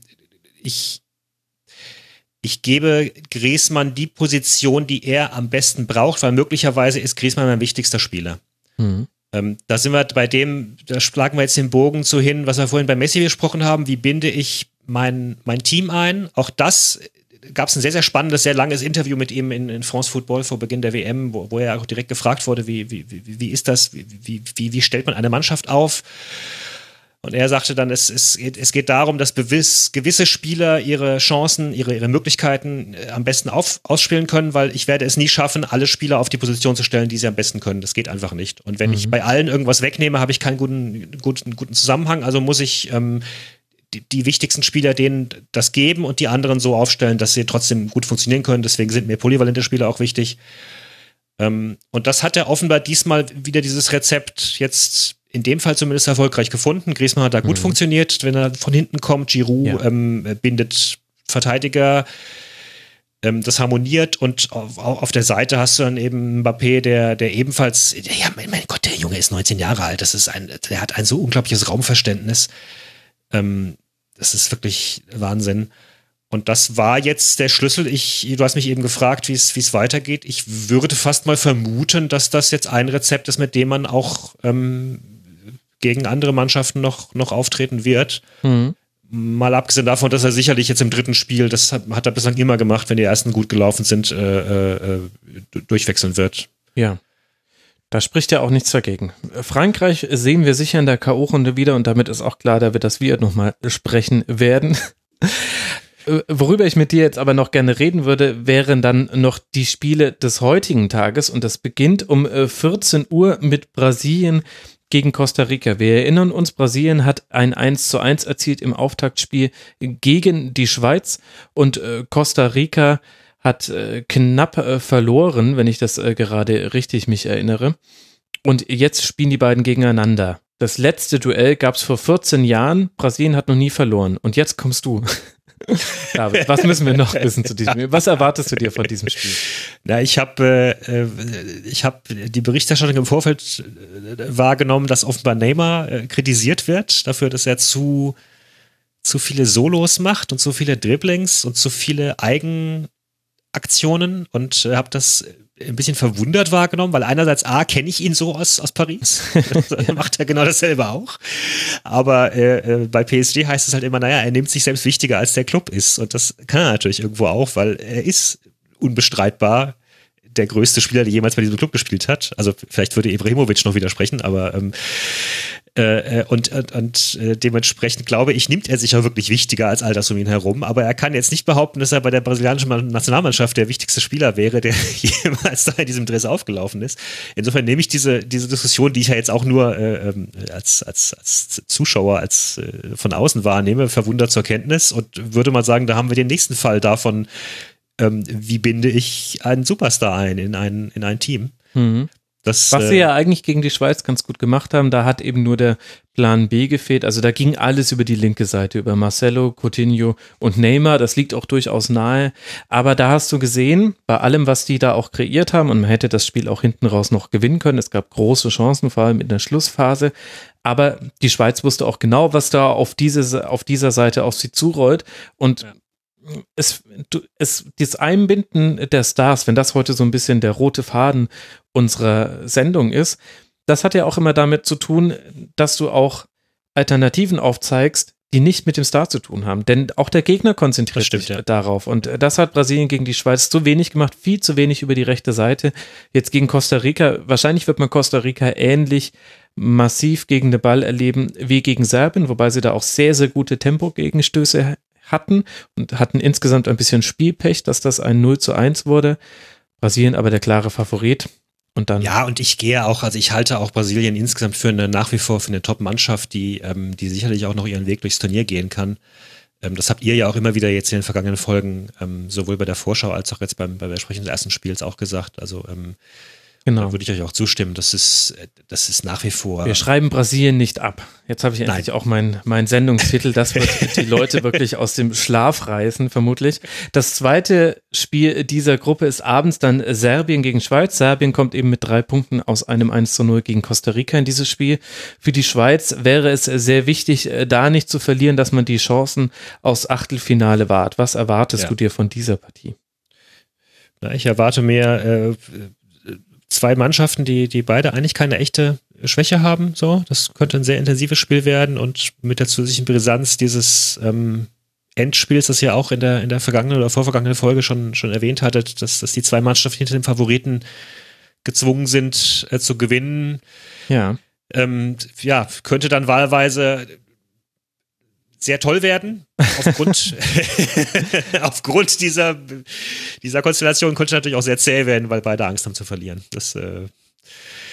ich, ich gebe Griesmann die Position, die er am besten braucht, weil möglicherweise ist Griesmann mein wichtigster Spieler. Mhm. Ähm, da sind wir bei dem, da schlagen wir jetzt den Bogen so hin, was wir vorhin bei Messi besprochen haben. Wie binde ich mein, mein Team ein? Auch das gab es ein sehr, sehr spannendes, sehr langes Interview mit ihm in, in France Football vor Beginn der WM, wo, wo er auch direkt gefragt wurde, wie, wie, wie, wie ist das, wie, wie, wie stellt man eine Mannschaft auf? Und er sagte dann, es, es, es geht darum, dass bewiss, gewisse Spieler ihre Chancen, ihre, ihre Möglichkeiten äh, am besten auf, ausspielen können, weil ich werde es nie schaffen, alle Spieler auf die Position zu stellen, die sie am besten können. Das geht einfach nicht. Und wenn mhm. ich bei allen irgendwas wegnehme, habe ich keinen guten, guten, guten Zusammenhang. Also muss ich ähm, die, die, wichtigsten Spieler denen das geben und die anderen so aufstellen, dass sie trotzdem gut funktionieren können. Deswegen sind mir polyvalente Spieler auch wichtig. Ähm, und das hat er offenbar diesmal wieder dieses Rezept jetzt in dem Fall zumindest erfolgreich gefunden. Griezmann hat da gut mhm. funktioniert, wenn er von hinten kommt. Giroud ja. ähm, bindet Verteidiger. Ähm, das harmoniert und auf, auf, der Seite hast du dann eben Mbappé, der, der ebenfalls, ja, mein, mein, Gott, der Junge ist 19 Jahre alt. Das ist ein, der hat ein so unglaubliches Raumverständnis. Ähm, das ist wirklich Wahnsinn. Und das war jetzt der Schlüssel. Ich, du hast mich eben gefragt, wie es weitergeht. Ich würde fast mal vermuten, dass das jetzt ein Rezept ist, mit dem man auch ähm, gegen andere Mannschaften noch, noch auftreten wird. Mhm. Mal abgesehen davon, dass er sicherlich jetzt im dritten Spiel, das hat, hat er bislang immer gemacht, wenn die ersten gut gelaufen sind, äh, äh, durchwechseln wird. Ja. Da spricht ja auch nichts dagegen. Frankreich sehen wir sicher in der K.O.-Runde wieder und damit ist auch klar, da wir das wir nochmal sprechen werden. Äh, worüber ich mit dir jetzt aber noch gerne reden würde, wären dann noch die Spiele des heutigen Tages und das beginnt um 14 äh, Uhr mit Brasilien gegen Costa Rica. Wir erinnern uns, Brasilien hat ein 1 zu 1 erzielt im Auftaktspiel gegen die Schweiz und äh, Costa Rica hat knapp verloren, wenn ich das gerade richtig mich erinnere. Und jetzt spielen die beiden gegeneinander. Das letzte Duell gab es vor 14 Jahren. Brasilien hat noch nie verloren. Und jetzt kommst du. David, was müssen wir noch wissen zu diesem? Was erwartest du dir von diesem Spiel? Na, ich habe äh, ich hab die Berichterstattung im Vorfeld äh, wahrgenommen, dass offenbar Neymar äh, kritisiert wird dafür, dass er zu, zu viele Solos macht und zu viele Dribblings und zu viele Eigenaktionen und äh, habe das ein bisschen verwundert wahrgenommen, weil einerseits A, kenne ich ihn so aus, aus Paris. er macht ja genau dasselbe auch. Aber äh, äh bei PSG heißt es halt immer, naja, er nimmt sich selbst wichtiger, als der Club ist. Und das kann er natürlich irgendwo auch, weil er ist unbestreitbar der größte Spieler, der jemals bei diesem Club gespielt hat. Also vielleicht würde Ibrahimovic noch widersprechen, aber ähm, äh, äh, und, und, und äh, dementsprechend glaube ich, nimmt er sich auch wirklich wichtiger als all das um ihn herum. Aber er kann jetzt nicht behaupten, dass er bei der brasilianischen Nationalmannschaft der wichtigste Spieler wäre, der jemals da in diesem Dress aufgelaufen ist. Insofern nehme ich diese, diese Diskussion, die ich ja jetzt auch nur äh, ähm, als, als, als Zuschauer, als äh, von außen wahrnehme, verwundert zur Kenntnis und würde mal sagen, da haben wir den nächsten Fall davon, ähm, wie binde ich einen Superstar ein in ein, in ein Team. Mhm. Das, Was sie äh, ja eigentlich gegen die Schweiz ganz gut gemacht haben, da hat eben nur der Plan B gefehlt. Also da ging alles über die linke Seite, über Marcelo, Coutinho und Neymar. Das liegt auch durchaus nahe. Aber da hast du gesehen, bei allem, was die da auch kreiert haben, und man hätte das Spiel auch hinten raus noch gewinnen können. Es gab große Chancen, vor allem in der Schlussphase. Aber die Schweiz wusste auch genau, was da auf, diese, auf dieser Seite auf sie zurollt. Und ja es, es, dieses Einbinden der Stars, wenn das heute so ein bisschen der rote Faden unserer Sendung ist, das hat ja auch immer damit zu tun, dass du auch Alternativen aufzeigst, die nicht mit dem Star zu tun haben. Denn auch der Gegner konzentriert stimmt, sich ja. darauf. Und das hat Brasilien gegen die Schweiz zu wenig gemacht, viel zu wenig über die rechte Seite. Jetzt gegen Costa Rica, wahrscheinlich wird man Costa Rica ähnlich massiv gegen den Ball erleben wie gegen Serbien, wobei sie da auch sehr, sehr gute Tempo-Gegenstöße hatten und hatten insgesamt ein bisschen Spielpech, dass das ein 0 zu 1 wurde. Brasilien aber der klare Favorit. Und dann ja, und ich gehe auch, also ich halte auch Brasilien insgesamt für eine nach wie vor für eine Top-Mannschaft, die, ähm, die sicherlich auch noch ihren Weg durchs Turnier gehen kann. Ähm, das habt ihr ja auch immer wieder jetzt in den vergangenen Folgen, ähm, sowohl bei der Vorschau als auch jetzt beim, beim Besprechen des ersten Spiels auch gesagt. Also ähm, Genau. Da würde ich euch auch zustimmen. Das ist, das ist nach wie vor. Wir schreiben Brasilien nicht ab. Jetzt habe ich endlich Nein. auch meinen mein Sendungstitel. Das wird die Leute wirklich aus dem Schlaf reißen, vermutlich. Das zweite Spiel dieser Gruppe ist abends dann Serbien gegen Schweiz. Serbien kommt eben mit drei Punkten aus einem 1 zu 0 gegen Costa Rica in dieses Spiel. Für die Schweiz wäre es sehr wichtig, äh, da nicht zu verlieren, dass man die Chancen aus Achtelfinale wahrt. Was erwartest ja. du dir von dieser Partie? Na, ich erwarte mehr äh, zwei Mannschaften, die, die beide eigentlich keine echte Schwäche haben. So, das könnte ein sehr intensives Spiel werden und mit der zusätzlichen Brisanz dieses ähm, Endspiels, das ihr auch in der, in der vergangenen oder vorvergangenen Folge schon, schon erwähnt hattet, dass, dass die zwei Mannschaften hinter dem Favoriten gezwungen sind äh, zu gewinnen. Ja. Ähm, ja, könnte dann wahlweise sehr toll werden. Aufgrund, aufgrund dieser, dieser Konstellation konnte natürlich auch sehr zäh werden, weil beide Angst haben zu verlieren. Das äh,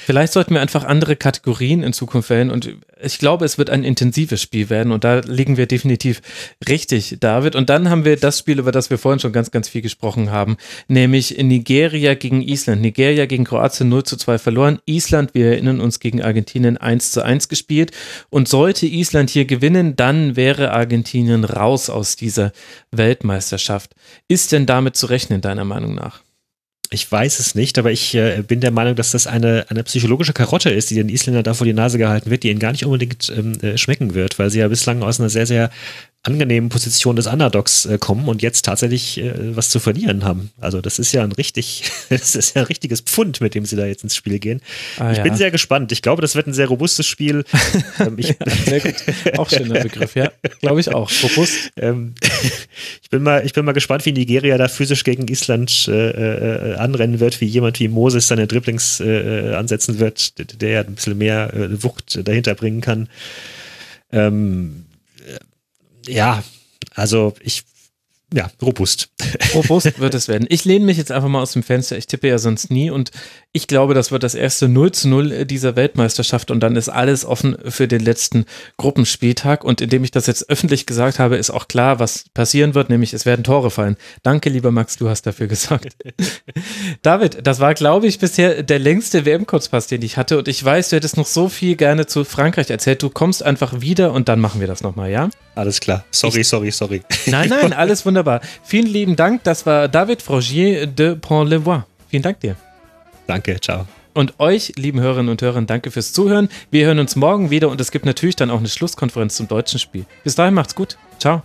Vielleicht sollten wir einfach andere Kategorien in Zukunft wählen und ich glaube, es wird ein intensives Spiel werden und da liegen wir definitiv richtig, David. Und dann haben wir das Spiel, über das wir vorhin schon ganz, ganz viel gesprochen haben, nämlich Nigeria gegen Island. Nigeria gegen Kroatien 0 zu 2 verloren. Island, wir erinnern uns, gegen Argentinien 1 zu 1 gespielt. Und sollte Island hier gewinnen, dann wäre Argentinien raus aus dieser Weltmeisterschaft. Ist denn damit zu rechnen, deiner Meinung nach? Ich weiß es nicht, aber ich äh, bin der Meinung, dass das eine, eine psychologische Karotte ist, die den Isländern da vor die Nase gehalten wird, die ihnen gar nicht unbedingt ähm, äh, schmecken wird, weil sie ja bislang aus einer sehr, sehr angenehmen Position des Underdogs äh, kommen und jetzt tatsächlich äh, was zu verlieren haben. Also das ist ja ein richtig, das ist ja ein richtiges Pfund, mit dem sie da jetzt ins Spiel gehen. Ah, ich ja. bin sehr gespannt. Ich glaube, das wird ein sehr robustes Spiel. Ähm, ich, ja, sehr gut. Auch schöner Begriff, ja. Glaube ich auch. Robust. Ähm, ich bin mal, ich bin mal gespannt, wie Nigeria da physisch gegen Island äh, äh, anrennen wird, wie jemand wie Moses seine Dribblings äh, ansetzen wird, der ja ein bisschen mehr äh, Wucht dahinter bringen kann. Ähm, ja, also ich ja, robust. Robust wird es werden. Ich lehne mich jetzt einfach mal aus dem Fenster. Ich tippe ja sonst nie und ich glaube, das wird das erste 0 zu 0 dieser Weltmeisterschaft und dann ist alles offen für den letzten Gruppenspieltag. Und indem ich das jetzt öffentlich gesagt habe, ist auch klar, was passieren wird, nämlich es werden Tore fallen. Danke, lieber Max, du hast dafür gesorgt. David, das war, glaube ich, bisher der längste WM-Kurzpass, den ich hatte und ich weiß, du hättest noch so viel gerne zu Frankreich erzählt. Du kommst einfach wieder und dann machen wir das nochmal, ja? Alles klar. Sorry, ich, sorry, sorry. Nein, nein, alles wunderbar. Vielen lieben Dank. Das war David Frogier de Pont-le-Voix. Vielen Dank dir. Danke, ciao. Und euch, lieben Hörerinnen und Hörer, danke fürs Zuhören. Wir hören uns morgen wieder und es gibt natürlich dann auch eine Schlusskonferenz zum deutschen Spiel. Bis dahin macht's gut. Ciao.